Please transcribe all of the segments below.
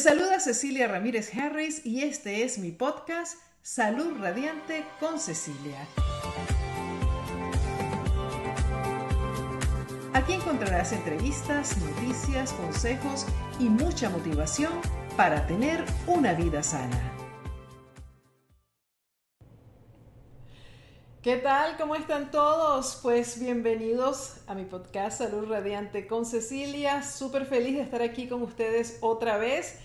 saluda Cecilia Ramírez Harris y este es mi podcast Salud Radiante con Cecilia. Aquí encontrarás entrevistas, noticias, consejos y mucha motivación para tener una vida sana. ¿Qué tal? ¿Cómo están todos? Pues bienvenidos a mi podcast Salud Radiante con Cecilia. Súper feliz de estar aquí con ustedes otra vez.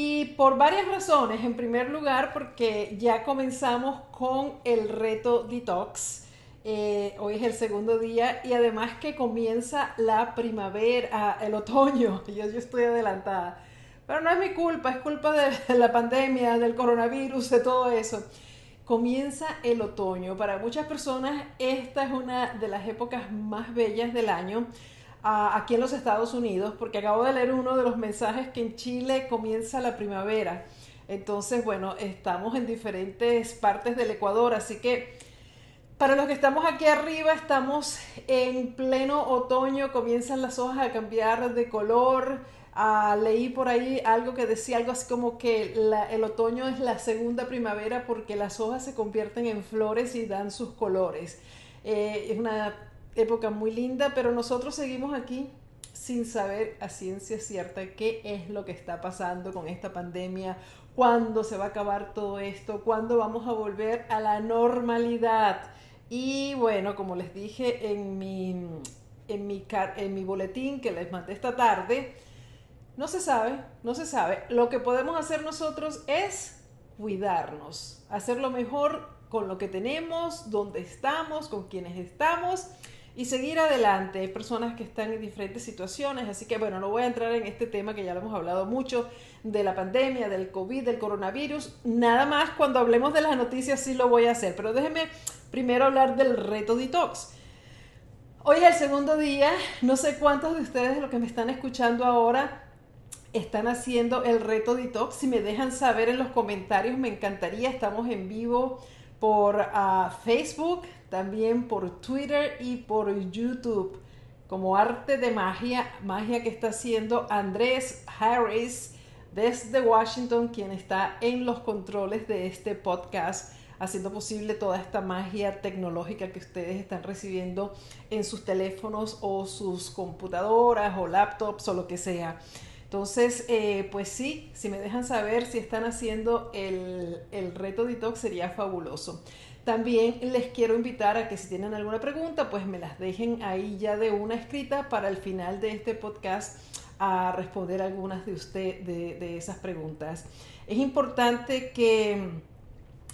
Y por varias razones. En primer lugar, porque ya comenzamos con el reto detox. Eh, hoy es el segundo día y además que comienza la primavera, el otoño. Yo, yo estoy adelantada. Pero no es mi culpa, es culpa de la pandemia, del coronavirus, de todo eso comienza el otoño. Para muchas personas esta es una de las épocas más bellas del año aquí en los Estados Unidos, porque acabo de leer uno de los mensajes que en Chile comienza la primavera. Entonces, bueno, estamos en diferentes partes del Ecuador, así que para los que estamos aquí arriba, estamos en pleno otoño, comienzan las hojas a cambiar de color Ah, leí por ahí algo que decía algo así como que el otoño es la segunda primavera porque las hojas se convierten en flores y dan sus colores. Eh, es una época muy linda, pero nosotros seguimos aquí sin saber a ciencia cierta qué es lo que está pasando con esta pandemia, cuándo se va a acabar todo esto, cuándo vamos a volver a la normalidad. Y bueno, como les dije en mi, en mi, en mi boletín que les mandé esta tarde, no se sabe, no se sabe. Lo que podemos hacer nosotros es cuidarnos, hacer lo mejor con lo que tenemos, donde estamos, con quienes estamos y seguir adelante. Hay personas que están en diferentes situaciones, así que bueno, no voy a entrar en este tema que ya lo hemos hablado mucho de la pandemia, del COVID, del coronavirus. Nada más cuando hablemos de las noticias sí lo voy a hacer, pero déjenme primero hablar del reto detox. Hoy es el segundo día, no sé cuántos de ustedes, los que me están escuchando ahora, están haciendo el reto detox. Si me dejan saber en los comentarios, me encantaría. Estamos en vivo por ah, Facebook, también por Twitter y por YouTube. Como arte de magia, magia que está haciendo Andrés Harris desde Washington, quien está en los controles de este podcast, haciendo posible toda esta magia tecnológica que ustedes están recibiendo en sus teléfonos o sus computadoras o laptops o lo que sea. Entonces, eh, pues sí, si me dejan saber si están haciendo el, el reto detox sería fabuloso. También les quiero invitar a que si tienen alguna pregunta, pues me las dejen ahí ya de una escrita para el final de este podcast a responder algunas de usted de, esas preguntas. Es importante que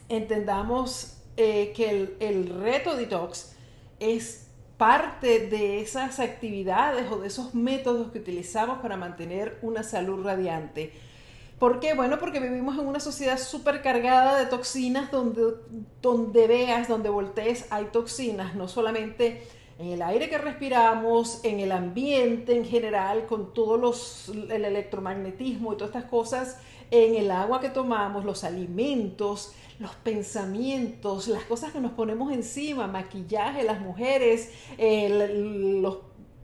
entendamos eh, que el, el reto detox es parte de esas actividades o de esos métodos que utilizamos para mantener una salud radiante. ¿Por qué? Bueno, porque vivimos en una sociedad súper cargada de toxinas donde, donde veas, donde voltees, hay toxinas, no solamente en el aire que respiramos, en el ambiente en general, con todo los, el electromagnetismo y todas estas cosas, en el agua que tomamos, los alimentos, los pensamientos, las cosas que nos ponemos encima, maquillaje, las mujeres, los,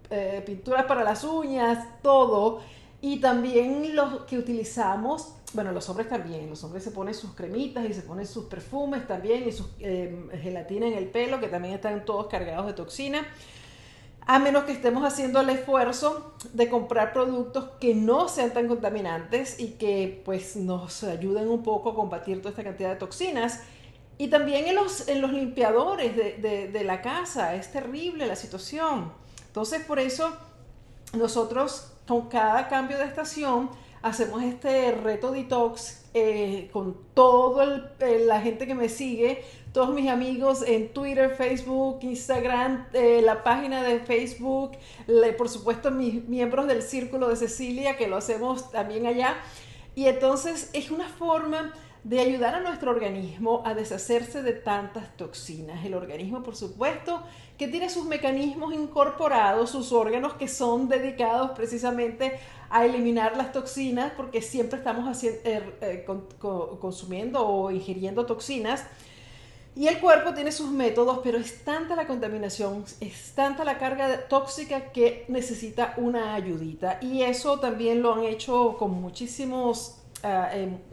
eh, pinturas para las uñas, todo. Y también los que utilizamos, bueno, los hombres también, los hombres se ponen sus cremitas y se ponen sus perfumes también y sus eh, gelatina en el pelo, que también están todos cargados de toxina a menos que estemos haciendo el esfuerzo de comprar productos que no sean tan contaminantes y que pues nos ayuden un poco a combatir toda esta cantidad de toxinas. Y también en los, en los limpiadores de, de la casa, es terrible la situación. Entonces por eso nosotros con cada cambio de estación hacemos este reto detox eh, con toda la gente que me sigue, todos mis amigos en Twitter, Facebook, Instagram, eh, la página de Facebook, por supuesto mis miembros del Círculo de Cecilia, que lo hacemos también allá. Y entonces es una forma de ayudar a nuestro organismo a deshacerse de tantas toxinas. El organismo, por supuesto, que tiene sus mecanismos incorporados, sus órganos que son dedicados precisamente a eliminar las toxinas, porque siempre estamos haciendo, eh, eh, consumiendo o ingiriendo toxinas. Y el cuerpo tiene sus métodos, pero es tanta la contaminación, es tanta la carga tóxica que necesita una ayudita. Y eso también lo han hecho con muchísimos, ah,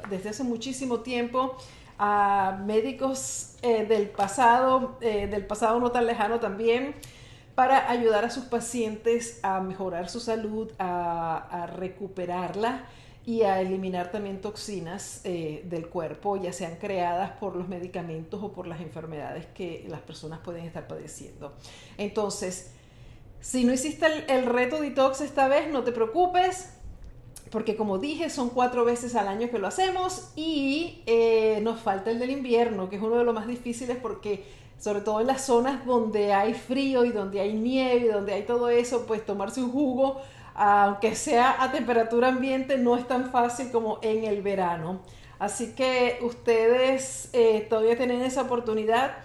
desde hace muchísimo tiempo, a médicos eh, del pasado, eh, del pasado no tan lejano también, para ayudar a sus pacientes a mejorar su salud, a, recuperarla y a eliminar también toxinas eh, del cuerpo, ya sean creadas por los medicamentos o por las enfermedades que las personas pueden estar padeciendo. Entonces, si no hiciste el, el reto detox esta vez, no te preocupes, porque como dije, son cuatro veces al año que lo hacemos y eh, nos falta el del invierno, que es uno de los más difíciles porque sobre todo en las zonas donde hay frío y donde hay nieve y donde hay todo eso, pues tomarse un jugo, aunque sea a temperatura ambiente, no es tan fácil como en el verano. Así que ustedes eh, todavía tienen esa oportunidad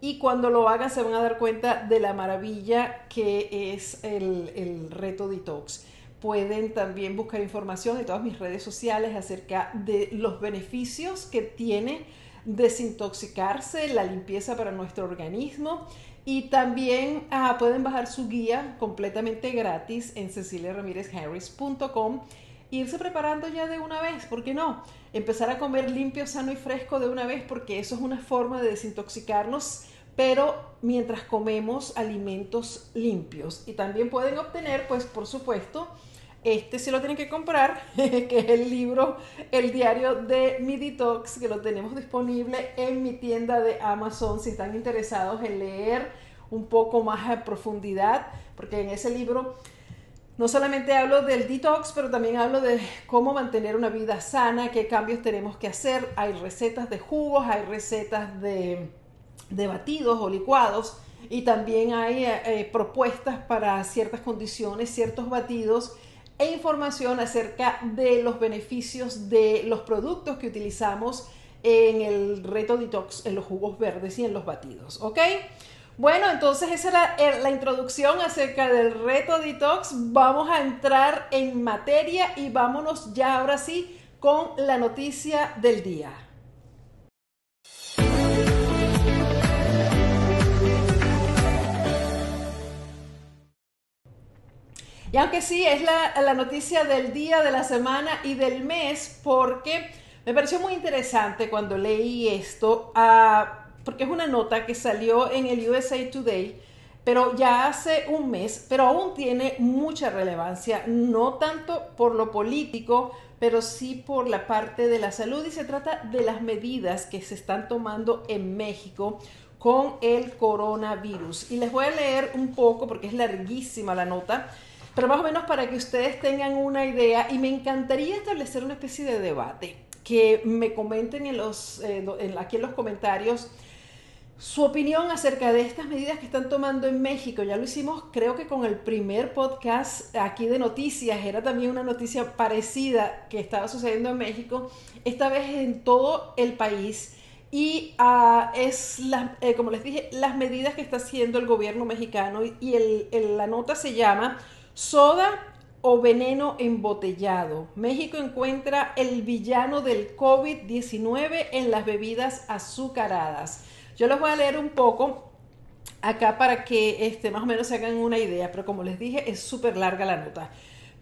y cuando lo hagan se van a dar cuenta de la maravilla que es el, el reto detox pueden también buscar información en todas mis redes sociales acerca de los beneficios que tiene desintoxicarse, la limpieza para nuestro organismo y también ah, pueden bajar su guía completamente gratis en ceciliaramirezharris.com e irse preparando ya de una vez, ¿por qué no? Empezar a comer limpio, sano y fresco de una vez porque eso es una forma de desintoxicarnos pero mientras comemos alimentos limpios. Y también pueden obtener, pues por supuesto, este sí lo tienen que comprar, que es el libro, el diario de mi detox, que lo tenemos disponible en mi tienda de Amazon si están interesados en leer un poco más a profundidad, porque en ese libro no solamente hablo del detox, pero también hablo de cómo mantener una vida sana, qué cambios tenemos que hacer. Hay recetas de jugos, hay recetas de, batidos o licuados y también hay eh, eh, propuestas para ciertas condiciones, ciertos batidos e información acerca de los beneficios de los productos que utilizamos en el reto detox, en los jugos verdes y en los batidos, ¿ok? Bueno, entonces esa era eh, la introducción acerca del reto detox. Vamos a entrar en materia y vámonos ya ahora sí con la noticia del día. Y aunque sí, es la, noticia del día, de la semana y del mes, porque me pareció muy interesante cuando leí esto, ah, porque es una nota que salió en el USA Today, pero ya hace un mes, pero aún tiene mucha relevancia, no tanto por lo político, pero sí por la parte de la salud y se trata de las medidas que se están tomando en México con el coronavirus. Y les voy a leer un poco porque es larguísima la nota pero más o menos para que ustedes tengan una idea y me encantaría establecer una especie de debate, que me comenten en los, eh, aquí en los comentarios su opinión acerca de estas medidas que están tomando en México. Ya lo hicimos, creo que con el primer podcast aquí de noticias, era también una noticia parecida que estaba sucediendo en México, esta vez en todo el país. Y uh, es, la, eh, como les dije, las medidas que está haciendo el gobierno mexicano y la nota se llama Soda o veneno embotellado. México encuentra el villano del COVID-19 en las bebidas azucaradas. Yo les voy a leer un poco acá para que este, más o menos se hagan una idea, pero como les dije, es súper larga la nota.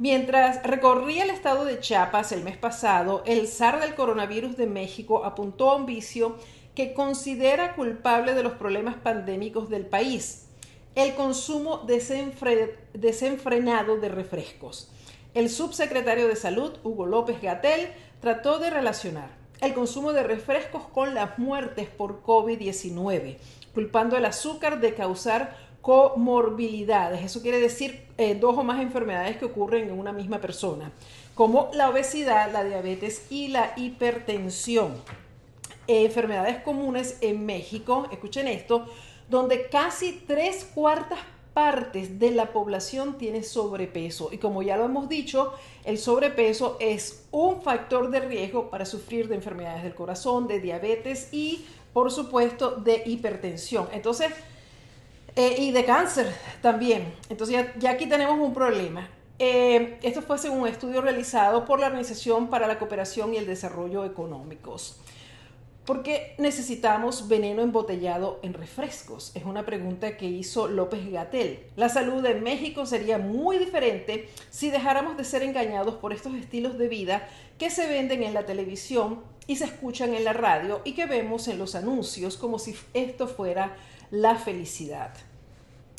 Mientras recorría el estado de Chiapas el mes pasado, el zar del coronavirus de México apuntó a un vicio que considera culpable de los problemas pandémicos del país el consumo desenfrenado de refrescos. El subsecretario de Salud, Hugo López Gatel, trató de relacionar el consumo de refrescos con las muertes por COVID-19, culpando el azúcar de causar comorbilidades. Eso quiere decir eh, dos o más enfermedades que ocurren en una misma persona, como la obesidad, la diabetes y la hipertensión. enfermedades comunes en México, escuchen esto, donde casi tres cuartas partes de la población tiene sobrepeso. Y como ya lo hemos dicho, el sobrepeso es un factor de riesgo para sufrir de enfermedades del corazón, de diabetes y, por supuesto, de hipertensión. Entonces, eh, y de cáncer también. Entonces, ya, aquí tenemos un problema. Eh, esto fue según un estudio realizado por la Organización para la Cooperación y el Desarrollo Económicos. ¿Por qué necesitamos veneno embotellado en refrescos? Es una pregunta que hizo López Gatel. La salud de México sería muy diferente si dejáramos de ser engañados por estos estilos de vida que se venden en la televisión y se escuchan en la radio y que vemos en los anuncios como si esto fuera la felicidad.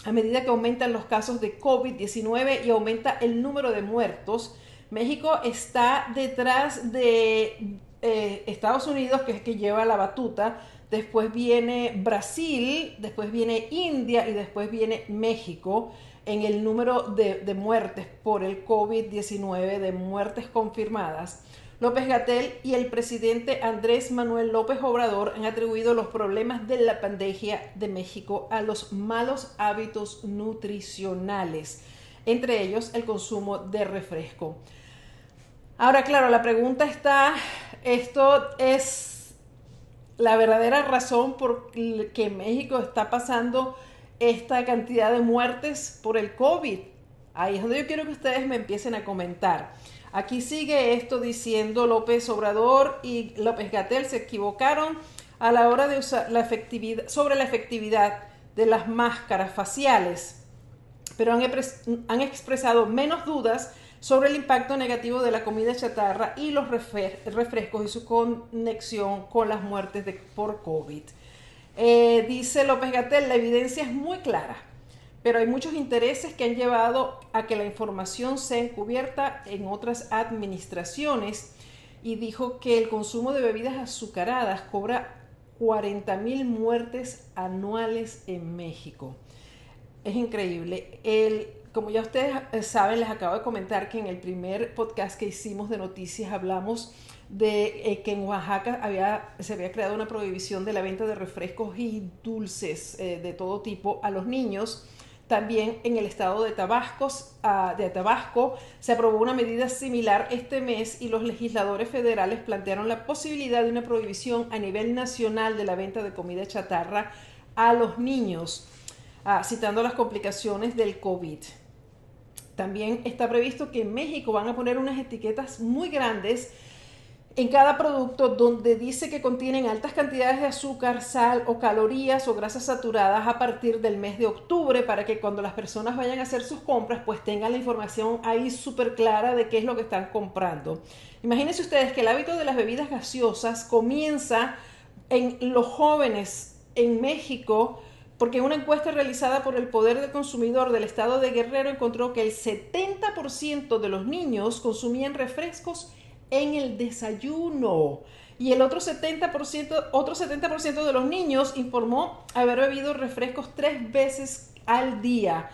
A medida que aumentan los casos de COVID-19 y aumenta el número de muertos, México está detrás de eh, Estados Unidos, que es que lleva la batuta, después viene Brasil, después viene India y después viene México en el número de, de muertes por el COVID-19, de muertes confirmadas. López Gatel y el presidente Andrés Manuel López Obrador han atribuido los problemas de la pandemia de México a los malos hábitos nutricionales, entre ellos el consumo de refresco. Ahora, claro, la pregunta está esto es la verdadera razón por que México está pasando esta cantidad de muertes por el COVID. Ahí es donde yo quiero que ustedes me empiecen a comentar. Aquí sigue esto diciendo López Obrador y López Gatel se equivocaron a la hora de usar la efectividad, sobre la efectividad de las máscaras faciales, pero han, han expresado menos dudas sobre el impacto negativo de la comida chatarra y los refrescos y su conexión con las muertes de, por COVID. Eh, dice López Gatel, la evidencia es muy clara, pero hay muchos intereses que han llevado a que la información sea encubierta en otras administraciones y dijo que el consumo de bebidas azucaradas cobra 40 mil muertes anuales en México. Es increíble. El, como ya ustedes eh, saben, les acabo de comentar que en el primer podcast que hicimos de noticias hablamos de eh, que en Oaxaca se había creado una prohibición de la venta de refrescos y dulces eh, de todo tipo a los niños. También en el estado de Tabasco, ah, de Tabasco se aprobó una medida similar este mes y los legisladores federales plantearon la posibilidad de una prohibición a nivel nacional de la venta de comida chatarra a los niños, ah, citando las complicaciones del COVID. También está previsto que en México van a poner unas etiquetas muy grandes en cada producto donde dice que contienen altas cantidades de azúcar, sal o calorías o grasas saturadas a partir del mes de octubre para que cuando las personas vayan a hacer sus compras pues tengan la información ahí súper clara de qué es lo que están comprando. Imagínense ustedes que el hábito de las bebidas gaseosas comienza en los jóvenes en México porque una encuesta realizada por el Poder del Consumidor del Estado de Guerrero encontró que el 70% de los niños consumían refrescos en el desayuno y el otro 70%, otro 70% de los niños informó haber bebido refrescos tres veces al día.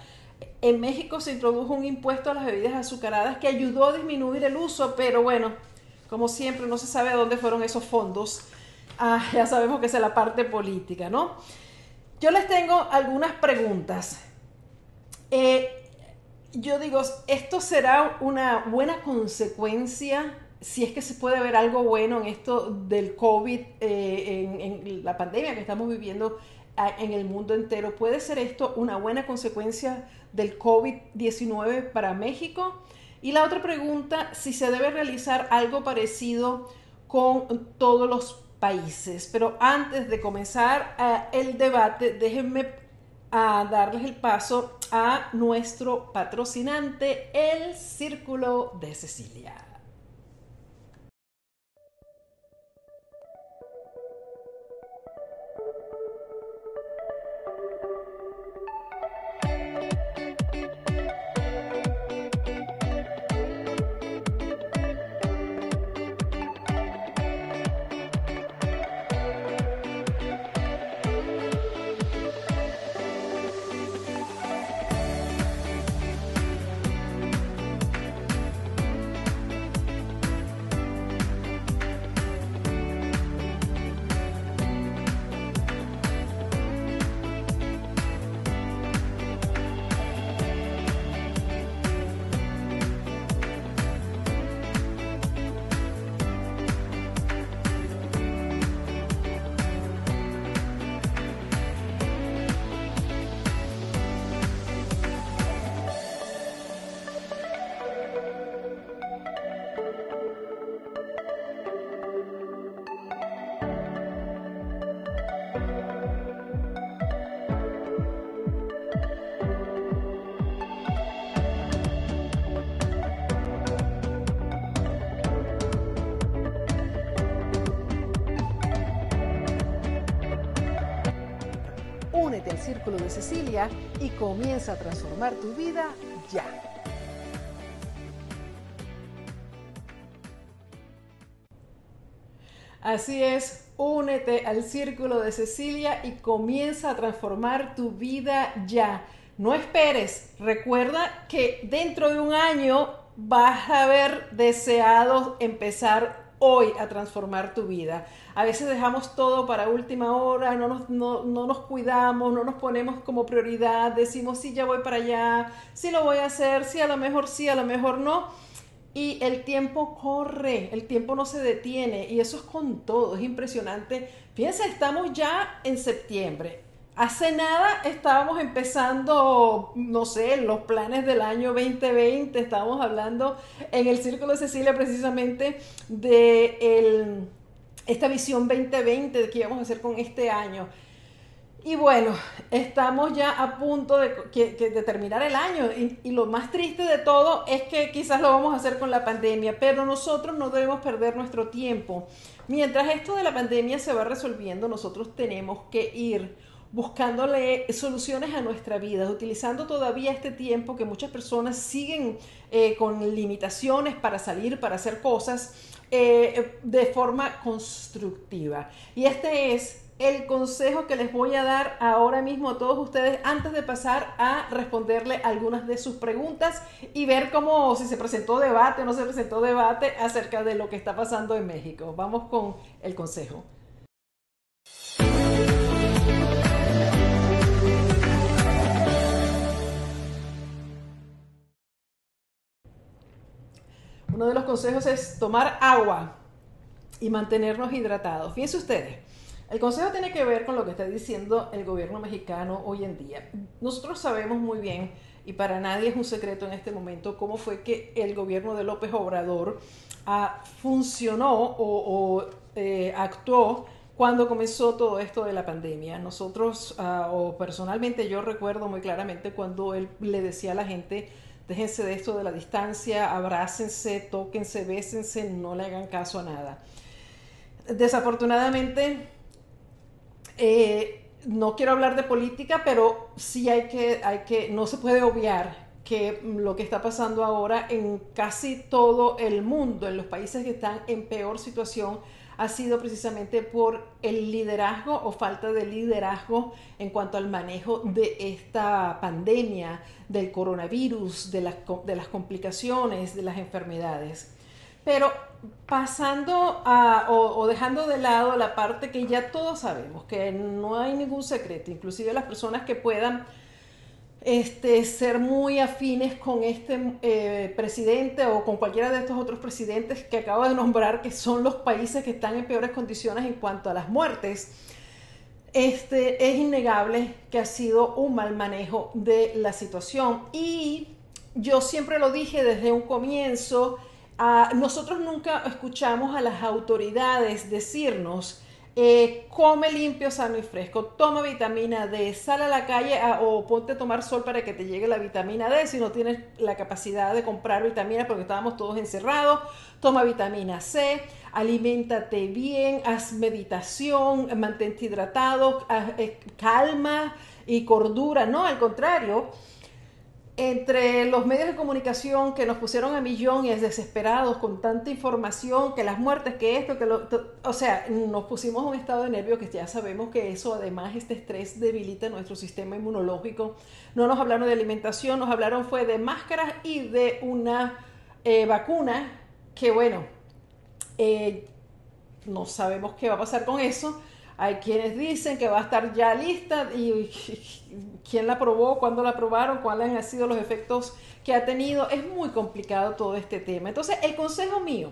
En México se introdujo un impuesto a las bebidas azucaradas que ayudó a disminuir el uso, pero bueno, como siempre no se sabe a dónde fueron esos fondos. Ah, ya sabemos que es la parte política, ¿no? Yo les tengo algunas preguntas. Eh, yo digo, ¿esto será una buena consecuencia? Si es que se puede ver algo bueno en esto del COVID, eh, en, la pandemia que estamos viviendo en el mundo entero, ¿puede ser esto una buena consecuencia del COVID-19 para México? Y la otra pregunta, si se debe realizar algo parecido con todos los Pero antes de comenzar eh, el debate, déjenme a darles el paso a nuestro patrocinante, el Círculo de Cecilia. Cecilia y comienza a transformar tu vida ya. Así es, únete al Círculo de Cecilia y comienza a transformar tu vida ya. No esperes, recuerda que dentro de un año vas a haber deseado empezar hoy a transformar tu vida. A veces dejamos todo para última hora, no nos, no, nos cuidamos, no nos ponemos como prioridad, decimos sí, ya voy para allá, sí lo voy a hacer, sí, a lo mejor sí, a lo mejor no. Y el tiempo corre, el tiempo no se detiene y eso es con todo, es impresionante. Fíjense, estamos ya en septiembre. Hace nada estábamos empezando, no sé, los planes del año 2020, estábamos hablando en el Círculo de Cecilia precisamente de esta visión 2020 de qué íbamos a hacer con este año. Y bueno, estamos ya a punto de, terminar el año y, y, lo más triste de todo es que quizás lo vamos a hacer con la pandemia, pero nosotros no debemos perder nuestro tiempo. Mientras esto de la pandemia se va resolviendo, nosotros tenemos que ir buscándole soluciones a nuestra vida, utilizando todavía este tiempo que muchas personas siguen eh, con limitaciones para salir, para hacer cosas eh, de forma constructiva. Y este es el consejo que les voy a dar ahora mismo a todos ustedes antes de pasar a responderle algunas de sus preguntas y ver cómo si se presentó debate o no se presentó debate acerca de lo que está pasando en México. Vamos con el consejo. Uno de los consejos es tomar agua y mantenernos hidratados. Fíjense ustedes, el consejo tiene que ver con lo que está diciendo el gobierno mexicano hoy en día. Nosotros sabemos muy bien, y para nadie es un secreto en este momento, cómo fue que el gobierno de López Obrador ah, funcionó o, eh, actuó cuando comenzó todo esto de la pandemia. Nosotros, ah, o personalmente yo recuerdo muy claramente cuando él le decía a la gente, Déjense de esto de la distancia, abrácense, tóquense, bésense, no le hagan caso a nada. Desafortunadamente, eh, no quiero hablar de política, pero sí hay que, hay que, no se puede obviar que lo que está pasando ahora en casi todo el mundo, en los países que están en peor situación, ha sido precisamente por el liderazgo o falta de liderazgo en cuanto al manejo de esta pandemia, del coronavirus, de las, de las complicaciones, de las enfermedades. Pero pasando a, o, dejando de lado la parte que ya todos sabemos, que no hay ningún secreto, inclusive las personas que puedan este, ser muy afines con este eh, presidente o con cualquiera de estos otros presidentes que acabo de nombrar, que son los países que están en peores condiciones en cuanto a las muertes, este, es innegable que ha sido un mal manejo de la situación. Y yo siempre lo dije desde un comienzo, nosotros nunca escuchamos a las autoridades decirnos, eh, come limpio, sano y fresco, toma vitamina D, sal a la calle o ponte a tomar sol para que te llegue la vitamina D si no tienes la capacidad de comprar vitamina porque estábamos todos encerrados, toma vitamina C, aliméntate bien, haz meditación, mantente hidratado, eh, calma y cordura, no, al contrario entre los medios de comunicación que nos pusieron a millones desesperados con tanta información, que las muertes, que esto, que lo... O sea, nos pusimos en un estado de nervio que ya sabemos que eso, además, este estrés debilita nuestro sistema inmunológico. No nos hablaron de alimentación, nos hablaron fue de máscaras y de una eh, vacuna que, bueno, eh, no sabemos qué va a pasar con eso hay quienes dicen que va a estar ya lista y, quién la probó, cuándo la probaron, cuáles han sido los efectos que ha tenido. Es muy complicado todo este tema. Entonces, el consejo mío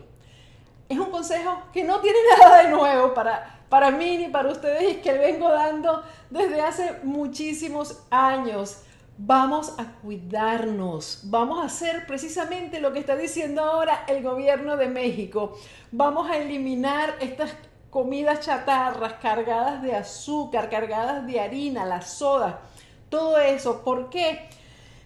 es un consejo que no tiene nada de nuevo para, para mí ni para ustedes y que vengo dando desde hace muchísimos años. Vamos a cuidarnos, vamos a hacer precisamente lo que está diciendo ahora el gobierno de México. Vamos a eliminar estas comidas chatarras cargadas de azúcar, cargadas de harina, la soda, todo eso. ¿Por qué?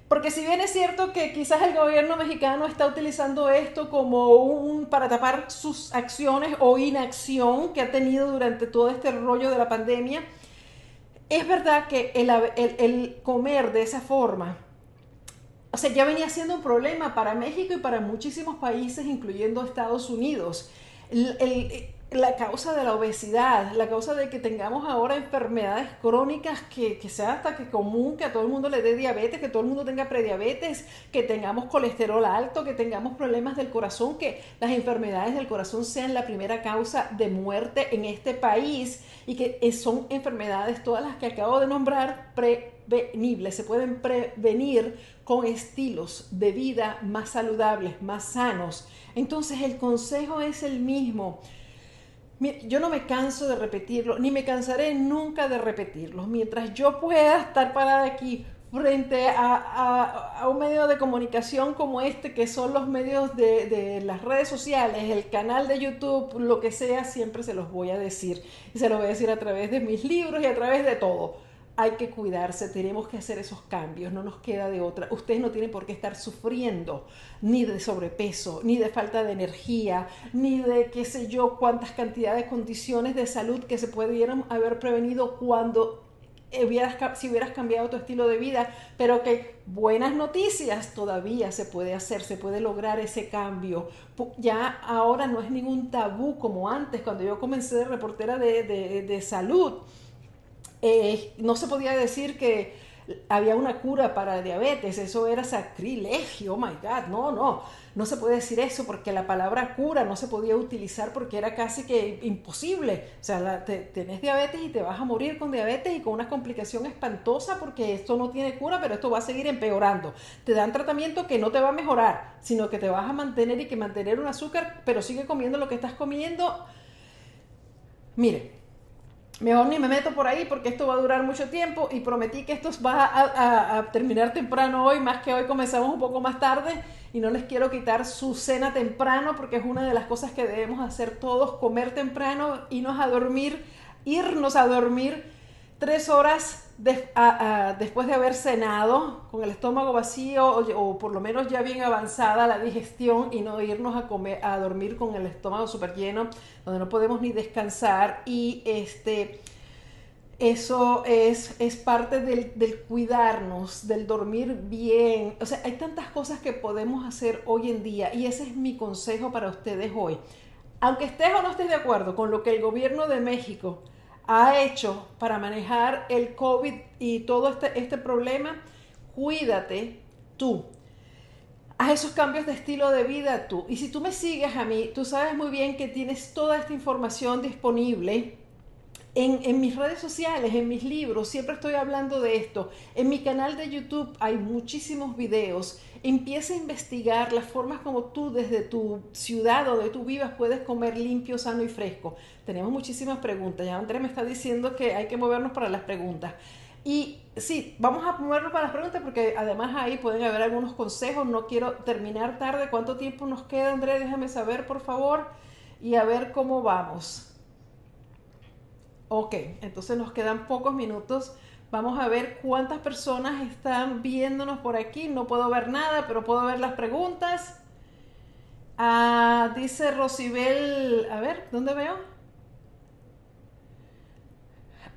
Porque si bien es cierto que quizás el gobierno mexicano está utilizando esto como un para tapar sus acciones o inacción que ha tenido durante todo este rollo de la pandemia, es verdad que el, comer de esa forma, o sea, ya venía siendo un problema para México y para muchísimos países, incluyendo Estados Unidos. el, la causa de la obesidad, la causa de que tengamos ahora enfermedades crónicas que, que, sea hasta que común, que a todo el mundo le dé diabetes, que todo el mundo tenga prediabetes, que tengamos colesterol alto, que tengamos problemas del corazón, que las enfermedades del corazón sean la primera causa de muerte en este país y que son enfermedades todas las que acabo de nombrar prevenibles, se pueden prevenir con estilos de vida más saludables, más sanos. Entonces el consejo es el mismo yo no me canso de repetirlo, ni me cansaré nunca de repetirlo. Mientras yo pueda estar parada aquí frente a, un medio de comunicación como este, que son los medios de, de, las redes sociales, el canal de YouTube, lo que sea, siempre se los voy a decir. Y se los voy a decir a través de mis libros y a través de todo hay que cuidarse, tenemos que hacer esos cambios, no nos queda de otra. Ustedes no tienen por qué estar sufriendo ni de sobrepeso, ni de falta de energía, ni de qué sé yo cuántas cantidades de condiciones de salud que se pudieran haber prevenido cuando hubieras, si hubieras cambiado tu estilo de vida, pero que buenas noticias todavía se puede hacer, se puede lograr ese cambio. Ya ahora no es ningún tabú como antes, cuando yo comencé de reportera de, de, de salud eh, no se podía decir que había una cura para diabetes, eso era sacrilegio, oh my God, no, no, no se puede decir eso porque la palabra cura no se podía utilizar porque era casi que imposible, o sea, tenés diabetes y te vas a morir con diabetes y con una complicación espantosa porque esto no tiene cura, pero esto va a seguir empeorando. Te dan tratamiento que no te va a mejorar, sino que te vas a mantener y que mantener un azúcar, pero sigue comiendo lo que estás comiendo. Mire, mejor ni me meto por ahí porque esto va a durar mucho tiempo y prometí que esto va a, terminar temprano hoy, más que hoy comenzamos un poco más tarde y no les quiero quitar su cena temprano porque es una de las cosas que debemos hacer todos, comer temprano, irnos a dormir, irnos a dormir tres horas después de haber cenado con el estómago vacío o, por lo menos ya bien avanzada la digestión y no irnos a comer a dormir con el estómago súper lleno donde no podemos ni descansar y este eso es, es parte del, del, cuidarnos, del dormir bien. O sea, hay tantas cosas que podemos hacer hoy en día y ese es mi consejo para ustedes hoy. Aunque estés o no estés de acuerdo con lo que el gobierno de México ha hecho para manejar el COVID y todo este, este problema, cuídate tú. Haz esos cambios de estilo de vida tú. Y si tú me sigues a mí, tú sabes muy bien que tienes toda esta información disponible en, mis redes sociales, en mis libros, siempre estoy hablando de esto. En mi canal de YouTube hay muchísimos videos. Empieza a investigar las formas como tú desde tu ciudad donde tú vivas puedes comer limpio, sano y fresco. Tenemos muchísimas preguntas. Ya Andrés me está diciendo que hay que movernos para las preguntas. Y sí, vamos a movernos para las preguntas porque además ahí pueden haber algunos consejos. No quiero terminar tarde. ¿Cuánto tiempo nos queda, Andrés? Déjame saber, por favor. Y a ver cómo vamos. Ok, entonces nos quedan pocos minutos. Vamos a ver cuántas personas están viéndonos por aquí. No puedo ver nada, pero puedo ver las preguntas. Ah, dice Rosibel, a ver, ¿dónde veo?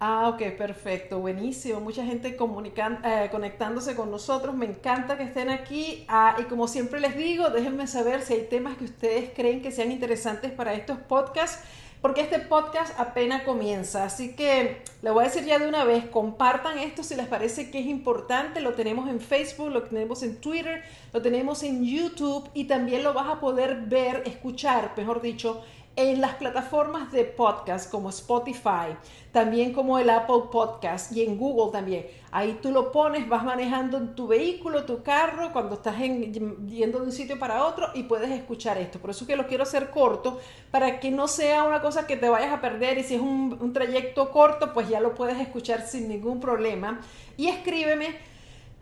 Ah, ok, perfecto, buenísimo. Mucha gente eh, conectándose con nosotros. Me encanta que estén aquí. Ah, y como siempre les digo, déjenme saber si hay temas que ustedes creen que sean interesantes para estos podcasts porque este podcast apenas comienza. Así que le voy a decir ya de una vez, compartan esto si les parece que es importante. Lo tenemos en Facebook, lo tenemos en Twitter, lo tenemos en YouTube y también lo vas a poder ver, escuchar, mejor dicho, en las plataformas de podcast como Spotify, también como el Apple Podcast y en Google también. Ahí tú lo pones, vas manejando en tu vehículo, tu carro, cuando estás yendo de un sitio para otro y puedes escuchar esto. Por eso que lo quiero hacer corto, para que no sea una cosa que te vayas a perder y si es un, trayecto corto, pues ya lo puedes escuchar sin ningún problema. Y escríbeme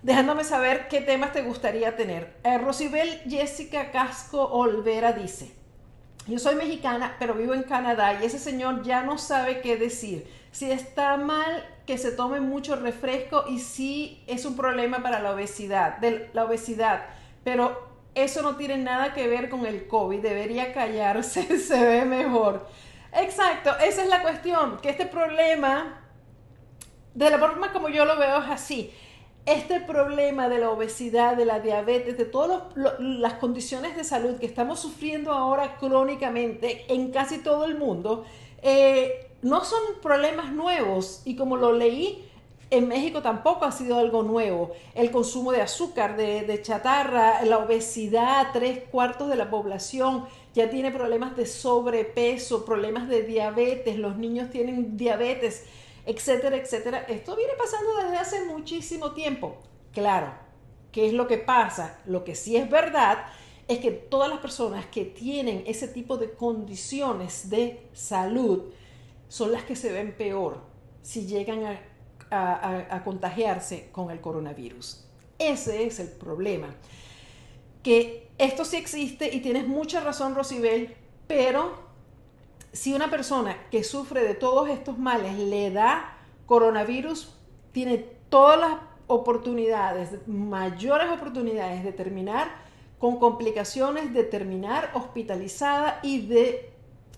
dejándome saber qué temas te gustaría tener. Eh, Rosibel Jessica Casco Olvera dice, yo soy mexicana, pero vivo en Canadá y ese señor ya no sabe qué decir. Si está mal que se tome mucho refresco y si es un problema para la obesidad, la obesidad, pero eso no tiene nada que ver con el COVID, debería callarse, se ve mejor. Exacto, esa es la cuestión, que este problema de la forma como yo lo veo es así. Este problema de la obesidad, de la diabetes, de todas las condiciones de salud que estamos sufriendo ahora crónicamente en casi todo el mundo, eh, no son problemas nuevos. Y como lo leí, en México tampoco ha sido algo nuevo. El consumo de azúcar, de, chatarra, la obesidad, tres cuartos de la población ya tiene problemas de sobrepeso, problemas de diabetes, los niños tienen diabetes, etcétera, etcétera. Esto viene pasando desde hace muchísimo tiempo. Claro, ¿qué es lo que pasa? Lo que sí es verdad es que todas las personas que tienen ese tipo de condiciones de salud son las que se ven peor si llegan a contagiarse con el coronavirus. Ese es el problema. Que esto sí existe y tienes mucha razón, Rosibel, pero si una persona que sufre de todos estos males le da coronavirus, tiene todas las oportunidades, mayores oportunidades de terminar con complicaciones, de terminar hospitalizada y de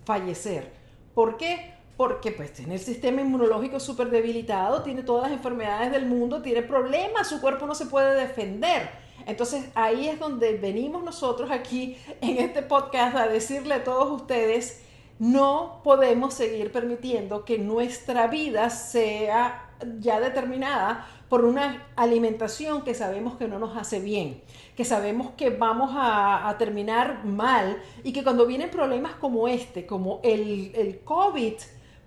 fallecer. ¿Por qué? porque pues tiene el sistema inmunológico súper debilitado, tiene todas las enfermedades del mundo, tiene problemas, su cuerpo no se puede defender. Entonces ahí es donde venimos nosotros aquí en este podcast a decirle a todos ustedes, no podemos seguir permitiendo que nuestra vida sea ya determinada por una alimentación que sabemos que no nos hace bien, que sabemos que vamos a, terminar mal y que cuando vienen problemas como este, como el, el COVID,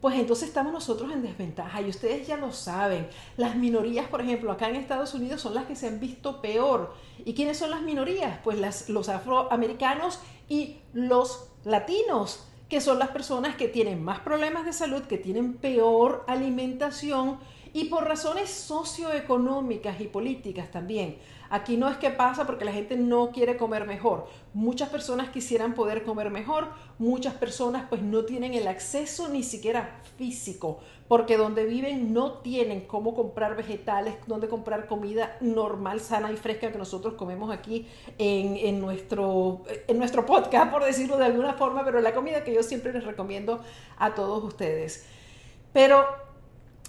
pues entonces estamos nosotros en desventaja y ustedes ya lo saben. Las minorías, por ejemplo, acá en Estados Unidos son las que se han visto peor. ¿Y quiénes son las minorías? Pues las, los afroamericanos y los latinos, que son las personas que tienen más problemas de salud, que tienen peor alimentación y por razones socioeconómicas y políticas también. Aquí no es que pasa porque la gente no quiere comer mejor. Muchas personas quisieran poder comer mejor, muchas personas pues no tienen el acceso ni siquiera físico, porque donde viven no tienen cómo comprar vegetales, dónde comprar comida normal, sana y fresca que nosotros comemos aquí en, en, nuestro, en nuestro podcast, por decirlo de alguna forma, pero la comida que yo siempre les recomiendo a todos ustedes. Pero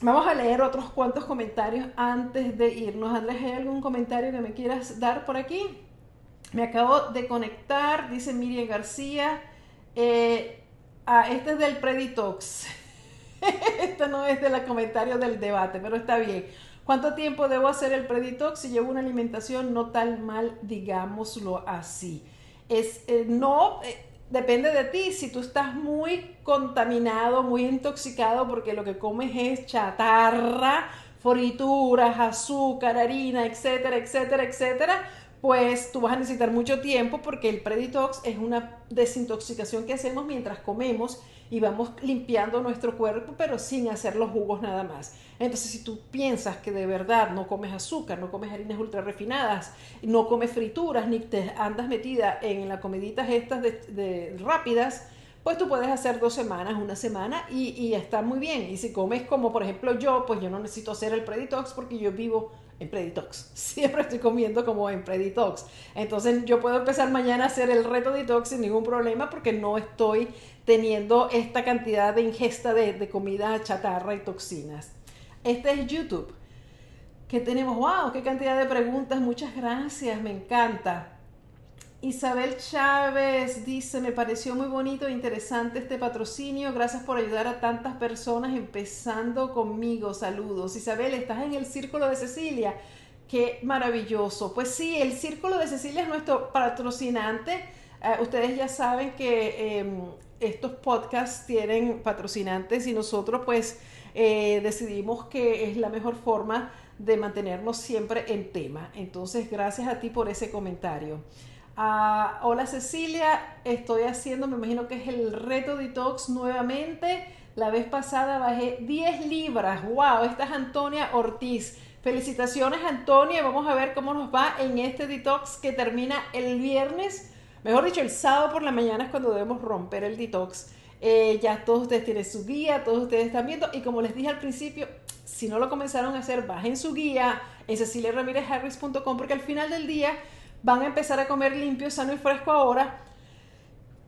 Vamos a leer otros cuantos comentarios antes de irnos. Andrés, ¿hay algún comentario que me quieras dar por aquí? Me acabo de conectar, dice Miriam García. Eh, ah, este es del Preditox. este no es del comentario del debate, pero está bien. ¿Cuánto tiempo debo hacer el Preditox si llevo una alimentación no tan mal, digámoslo así? Es, eh, no, eh, depende de ti. Si tú estás muy contaminado, muy intoxicado porque lo que comes es chatarra, frituras, azúcar, harina, etcétera, etcétera, etcétera, pues tú vas a necesitar mucho tiempo porque el preditox es una desintoxicación que hacemos mientras comemos y vamos limpiando nuestro cuerpo, pero sin hacer los jugos nada más. Entonces, si tú piensas que de verdad no comes azúcar, no comes harinas ultra refinadas, no comes frituras, ni te andas metida en las comiditas estas de, rápidas, pues tú puedes hacer dos semanas, una semana y, y está muy bien. Y si comes como por ejemplo yo, pues yo no necesito hacer el preditox porque yo vivo en Preditox. Siempre estoy comiendo como en Preditox. Entonces yo puedo empezar mañana a hacer el reto detox sin ningún problema porque no estoy teniendo esta cantidad de ingesta de, de comida chatarra y toxinas. Este es YouTube. Que tenemos, wow, qué cantidad de preguntas. Muchas gracias, me encanta. Isabel Chávez dice, me pareció muy bonito e interesante este patrocinio. Gracias por ayudar a tantas personas, empezando conmigo. Saludos. Isabel, estás en el Círculo de Cecilia. Qué maravilloso. Pues sí, el Círculo de Cecilia es nuestro patrocinante. Eh, ustedes ya saben que em, estos podcasts tienen patrocinantes y nosotros pues eh, decidimos que es la mejor forma de mantenernos siempre en tema. Entonces, gracias a ti por ese comentario. Ah, hola Cecilia, estoy haciendo, me imagino que es el reto detox nuevamente. La vez pasada bajé 10 libras. ¡Wow! Esta es Antonia Ortiz. Felicitaciones Antonia. Vamos a ver cómo nos va en este detox que termina el viernes. Mejor dicho, el sábado por la mañana es cuando debemos romper el detox. Eh, ya todos ustedes tienen su guía, todos ustedes están viendo. Y como les dije al principio, si no lo comenzaron a hacer, bajen su guía en ceciliaramirezharris.com porque al final del día van a empezar a comer limpio, sano y fresco ahora,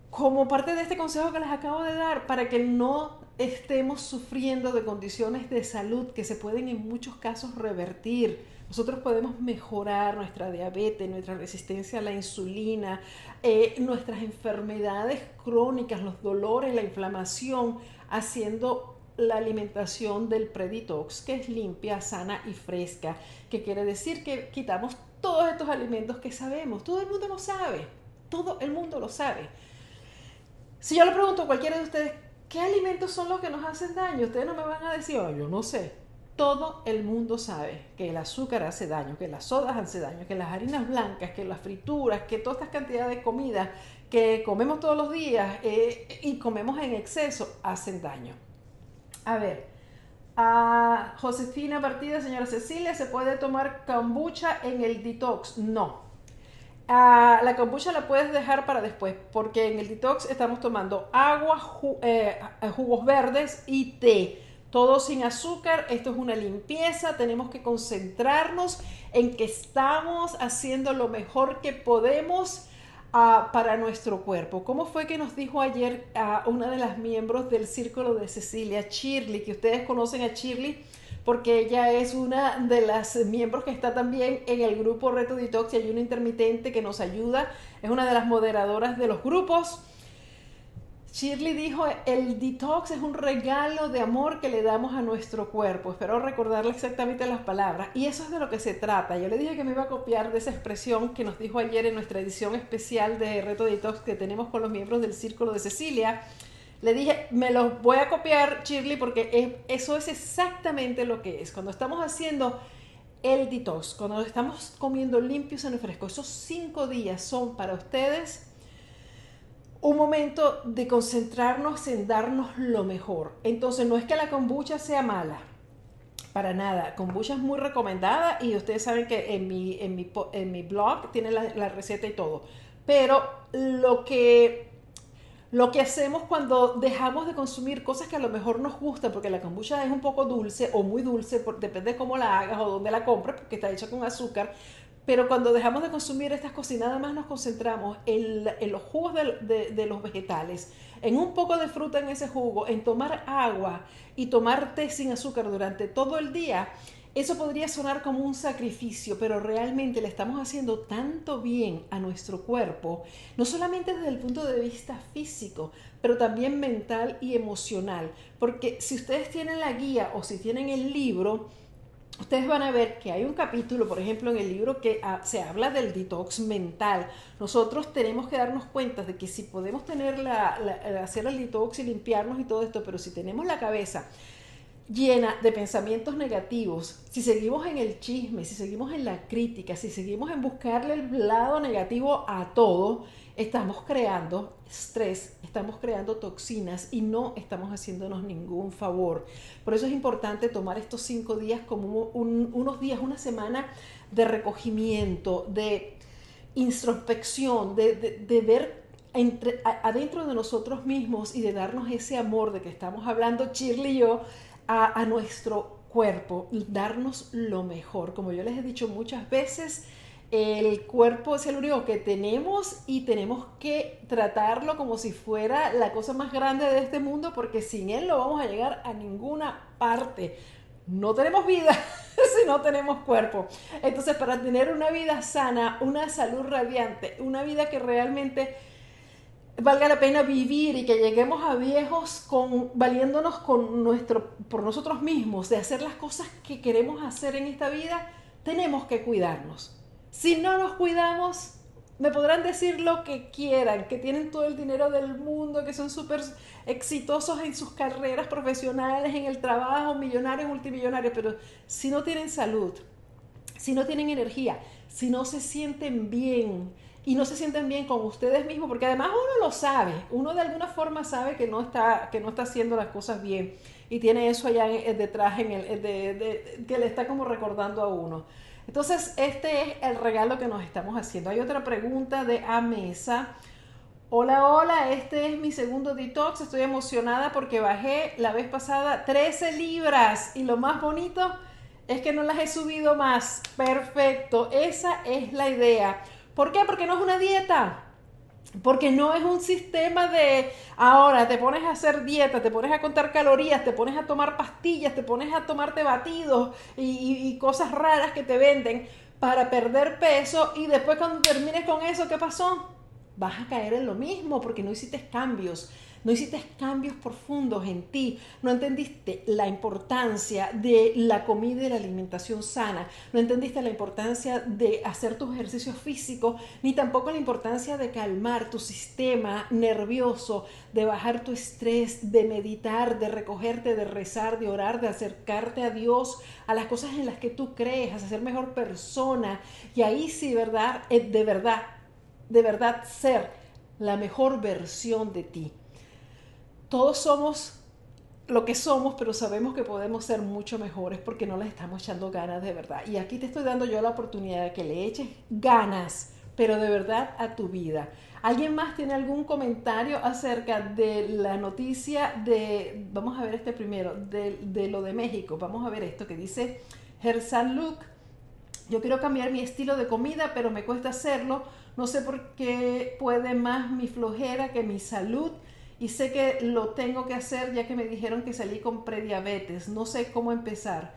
como parte de este consejo que les acabo de dar, para que no estemos sufriendo de condiciones de salud que se pueden en muchos casos revertir. Nosotros podemos mejorar nuestra diabetes, nuestra resistencia a la insulina, eh, nuestras enfermedades crónicas, los dolores, la inflamación, haciendo la alimentación del preditox, que es limpia, sana y fresca, que quiere decir que quitamos todos estos alimentos que sabemos. Todo el mundo lo sabe, todo el mundo lo sabe. Si yo le pregunto a cualquiera de ustedes, ¿qué alimentos son los que nos hacen daño? Ustedes no me van a decir, oh, yo no sé. Todo el mundo sabe que el azúcar hace daño, que las sodas hacen daño, que las harinas blancas, que las frituras, que todas estas cantidades de comida que comemos todos los días eh, y comemos en exceso hacen daño. A ver, a Josefina Partida, señora Cecilia, ¿se puede tomar kombucha en el detox? No. la kombucha la puedes dejar para después, porque en el detox estamos tomando agua, eh, jugos verdes y té. Todo sin azúcar, esto es una limpieza, tenemos que concentrarnos en que estamos haciendo lo mejor que podemos para nuestro cuerpo. ¿Cómo fue que nos dijo ayer a una de las miembros del Círculo de Cecilia, Shirley, que ustedes conocen a Shirley? porque ella es una de las miembros que está también en el grupo Reto Detox y hay una intermitente que nos ayuda, es una de las moderadoras de los grupos. Shirley dijo, el detox es un regalo de amor que le damos a nuestro cuerpo. Espero recordarle exactamente las palabras. Y eso es de lo que se trata. Yo le dije que me iba a copiar de esa expresión que nos dijo ayer en nuestra edición especial de Reto Detox que tenemos con los miembros del Círculo de Cecilia. Le dije, me los voy a copiar, Shirley, porque eso es exactamente lo que es. Cuando estamos haciendo el detox, cuando estamos comiendo limpio, y fresco, esos cinco días son para ustedes un momento de concentrarnos en darnos lo mejor. Entonces, no es que la kombucha sea mala, para nada. Kombucha es muy recomendada y ustedes saben que en mi, en mi, en mi blog tiene la, receta y todo. Pero lo que, lo que hacemos cuando dejamos de consumir cosas que a lo mejor nos gustan, porque la kombucha es un poco dulce o muy dulce, depende de cómo la hagas o dónde la compres, porque está hecha con azúcar, pero cuando dejamos de consumir estas cosas y nada más nos concentramos en, los jugos de, los vegetales, en un poco de fruta en ese jugo, en tomar agua y tomar té sin azúcar durante todo el día, eso podría sonar como un sacrificio, pero realmente le estamos haciendo tanto bien a nuestro cuerpo, no solamente desde el punto de vista físico, pero también mental y emocional. Porque si ustedes tienen la guía o si tienen el libro, ustedes van a ver que hay un capítulo, por ejemplo, en el libro que ah, se habla del detox mental. Nosotros tenemos que darnos cuenta de que si podemos tener la, hacer el detox y limpiarnos y todo esto, pero si tenemos la cabeza llena de pensamientos negativos, si seguimos en el chisme, si seguimos en la crítica, si seguimos en buscarle el lado negativo a todo, estamos creando estrés, estamos creando toxinas y no estamos haciéndonos ningún favor. Por eso es importante tomar estos cinco días como unos días, una semana de recogimiento, de introspección, de, ver adentro de nosotros mismos y de darnos ese amor de que estamos hablando Shirley y yo a, nuestro cuerpo, darnos lo mejor. Como yo les he dicho muchas veces, el cuerpo es el único que tenemos y tenemos que tratarlo como si fuera la cosa más grande de este mundo porque sin él no vamos a llegar a ninguna parte. No tenemos vida si no tenemos cuerpo. Entonces, para tener una vida sana, una salud radiante, una vida que realmente valga la pena vivir y que lleguemos a viejos con valiéndonos con nuestro por nosotros mismos de hacer las cosas que queremos hacer en esta vida, tenemos que cuidarnos. Si no nos cuidamos, me podrán decir lo que quieran, que tienen todo el dinero del mundo, que son súper exitosos en sus carreras profesionales, en el trabajo, millonarios, multimillonarios, pero si no tienen salud, si no tienen energía, si no se sienten bien y no se sienten bien con ustedes mismos, porque además uno lo sabe, uno de alguna forma sabe que no está, que no está haciendo las cosas bien y tiene eso allá detrás en el, que le está como recordando a uno. Entonces, este es el regalo que nos estamos haciendo. Hay otra pregunta de Amesa. Hola, hola, este es mi segundo detox. Estoy emocionada porque bajé la vez pasada 13 libras y lo más bonito es que no las he subido más. Perfecto, esa es la idea. ¿Por qué? Porque no es una dieta. Porque no es un sistema de ahora te pones a hacer dieta, te pones a contar calorías, te pones a tomar pastillas, te pones a tomarte batidos y, y cosas raras que te venden para perder peso y después cuando termines con eso, ¿qué pasó? Vas a caer en lo mismo porque no hiciste cambios no hiciste cambios profundos en ti, no entendiste la importancia de la comida y la alimentación sana, no entendiste la importancia de hacer tus ejercicios físicos, ni tampoco la importancia de calmar tu sistema nervioso, de bajar tu estrés, de meditar, de recogerte, de rezar, de orar, de acercarte a Dios, a las cosas en las que tú crees, a ser mejor persona. Y ahí sí, ¿verdad? Eh, de verdad, de verdad ser la mejor versión de ti todos somos lo que somos, pero sabemos que podemos ser mucho mejores porque no les estamos echando ganas de verdad. Y aquí te estoy dando yo la oportunidad de que le eches ganas, pero de verdad a tu vida. ¿Alguien más tiene algún comentario acerca de la noticia de, vamos a ver este primero, de, lo de México? Vamos a ver esto que dice Gersan Luke. Yo quiero cambiar mi estilo de comida, pero me cuesta hacerlo. No sé por qué puede más mi flojera que mi salud y sé que lo tengo que hacer ya que me dijeron que salí con prediabetes. No sé cómo empezar.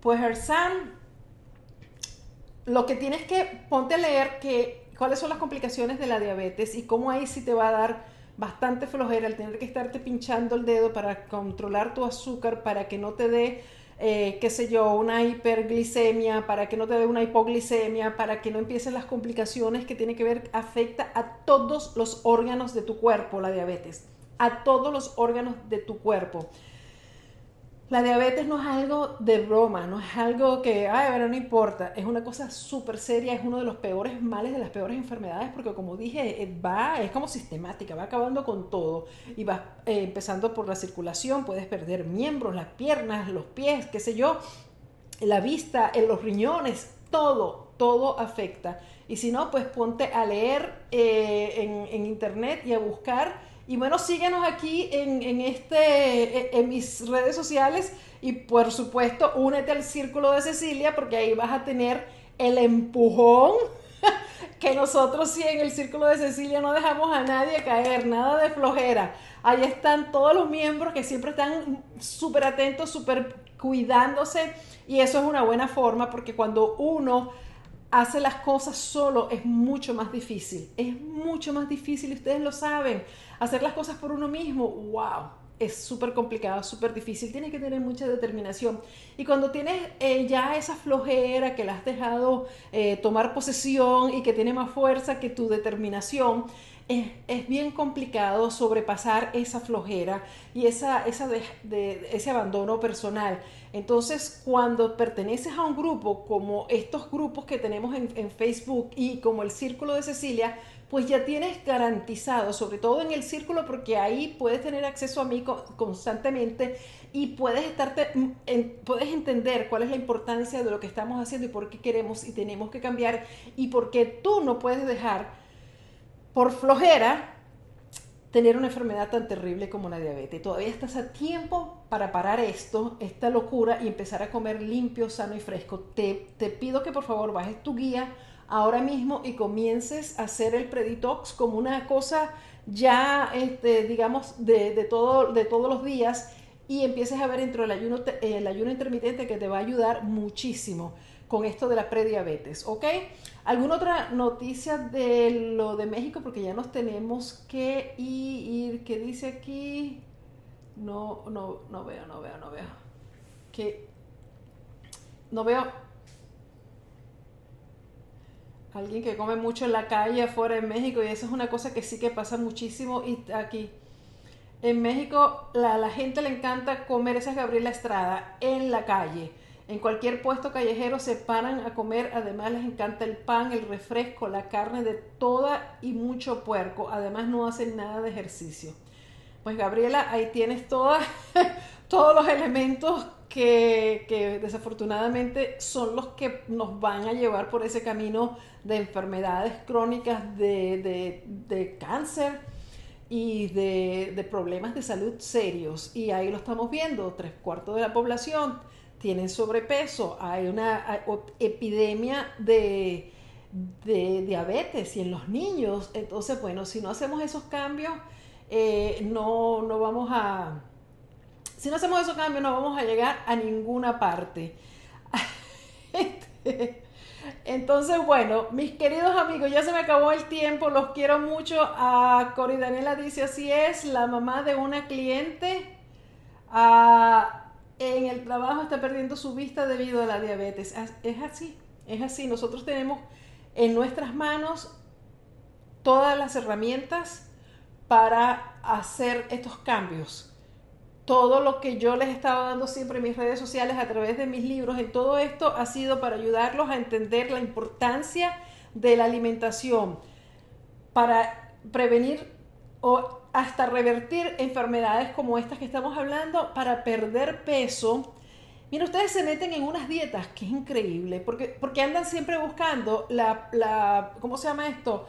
Pues Hersan, lo que tienes que ponte a leer que cuáles son las complicaciones de la diabetes y cómo ahí sí te va a dar bastante flojera el tener que estarte pinchando el dedo para controlar tu azúcar, para que no te dé, eh, qué sé yo, una hiperglicemia, para que no te dé una hipoglicemia, para que no empiecen las complicaciones que tiene que ver, afecta a todos los órganos de tu cuerpo la diabetes a todos los órganos de tu cuerpo. La diabetes no es algo de broma, no es algo que, ay, pero no importa, es una cosa súper seria, es uno de los peores males, de las peores enfermedades, porque como dije, eh, va, es como sistemática, va acabando con todo y va eh, empezando por la circulación, puedes perder miembros, las piernas, los pies, qué sé yo, la vista, en los riñones, todo, todo afecta. Y si no, pues ponte a leer eh, en internet y a buscar y bueno, síguenos aquí en, este, e, en mis redes sociales y por supuesto únete al Círculo de Cecilia porque ahí vas a tener el empujón que nosotros sí en el Círculo de Cecilia no dejamos a nadie caer, nada de flojera. Ahí están todos los miembros que siempre están súper atentos, súper cuidándose y eso es una buena forma porque cuando uno hace las cosas solo es mucho más difícil. Es mucho más difícil y ustedes lo saben. Hacer las cosas por uno mismo, wow, es súper complicado, súper difícil. Tienes que tener mucha determinación. Y cuando tienes eh, ya esa flojera que la has dejado eh, tomar posesión y que tiene más fuerza que tu determinación, es, bien complicado sobrepasar esa flojera y esa, ese abandono personal. Entonces, cuando perteneces a un grupo como estos grupos que tenemos en, Facebook y como el Círculo de Cecilia, pues ya tienes garantizado, sobre todo en el círculo, porque ahí puedes tener acceso a mí constantemente y puedes, estarte, mm, puedes entender cuál es la importancia de lo que estamos haciendo y por qué queremos y tenemos que cambiar y por qué tú no puedes dejar por flojera tener una enfermedad tan terrible como la diabetes. Todavía estás a tiempo para parar esto, esta locura y empezar a comer limpio, sano y fresco. Te, te pido que por favor bajes tu guía ahora mismo y comiences a hacer el preditox como una cosa ya, este, digamos, de, de, todo, de todos los días y empieces a ver dentro del ayuno, el ayuno intermitente que te va a ayudar muchísimo con esto de la prediabetes, ¿ok? ¿Alguna otra noticia de lo de México? Porque ya nos tenemos que ir, ¿qué dice aquí? No, no, no veo, no veo, no veo. Que no veo alguien que come mucho en la calle afuera en México y eso es una cosa que sí que pasa muchísimo y aquí en México la, la gente le encanta comer esa Gabriela Estrada en la calle en cualquier puesto callejero se paran a comer, además les encanta el pan, el refresco, la carne de toda y mucho puerco, además no hacen nada de ejercicio. Pues Gabriela, ahí tienes todos los elementos que, desafortunadamente son los que nos van a llevar por ese camino de enfermedades crónicas, de, cáncer y de, de problemas de salud serios. Y ahí lo estamos viendo, tres cuartos de la población tienen sobrepeso, hay una epidemia de, de diabetes y en los niños. Entonces, bueno, si no hacemos esos cambios, eh, no, no vamos a... Si no hacemos esos cambios, no vamos a llegar a ninguna parte. Entonces, bueno, mis queridos amigos, ya se me acabó el tiempo, los quiero mucho. A Cori Daniela dice así es, la mamá de una cliente en el trabajo está perdiendo su vista debido a la diabetes. Es así, es así. Nosotros tenemos en nuestras manos todas las herramientas para hacer estos cambios. Todo lo que yo les estaba dando siempre en mis redes sociales a través de mis libros, en todo esto ha sido para ayudarlos a entender la importancia de la alimentación, para prevenir o hasta revertir enfermedades como estas que estamos hablando, para perder peso. Mira, ustedes se meten en unas dietas que es increíble, porque, porque andan siempre buscando la, la ¿cómo se llama esto?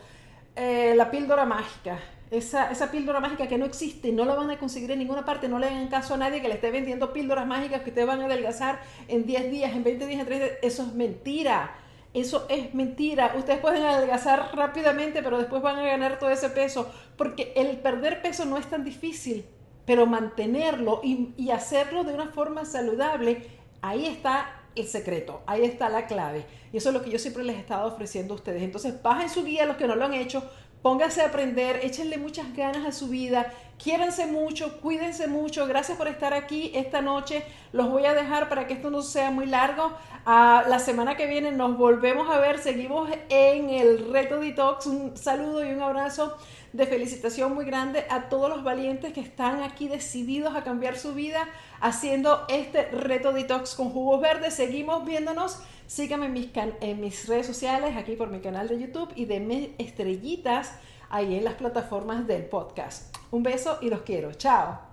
Eh, la píldora mágica esa, esa píldora mágica que no existe, no la van a conseguir en ninguna parte, no le hagan caso a nadie que le esté vendiendo píldoras mágicas que ustedes van a adelgazar en 10 días, en 20 días, en 30 días. Eso es mentira. Eso es mentira. Ustedes pueden adelgazar rápidamente, pero después van a ganar todo ese peso. Porque el perder peso no es tan difícil, pero mantenerlo y, hacerlo de una forma saludable, ahí está el secreto, ahí está la clave. Y eso es lo que yo siempre les he estado ofreciendo a ustedes. Entonces, bajen su guía los que no lo han hecho, Pónganse a aprender, échenle muchas ganas a su vida, quiéranse mucho, cuídense mucho. Gracias por estar aquí esta noche. Los voy a dejar para que esto no sea muy largo. Ah, la semana que viene nos volvemos a ver. Seguimos en el reto detox. Un saludo y un abrazo de felicitación muy grande a todos los valientes que están aquí decididos a cambiar su vida haciendo este reto detox con jugos verdes. Seguimos viéndonos. Síganme en mis, redes sociales, aquí por mi canal de YouTube y denme estrellitas ahí en las plataformas del podcast. Un beso y los quiero. Chao.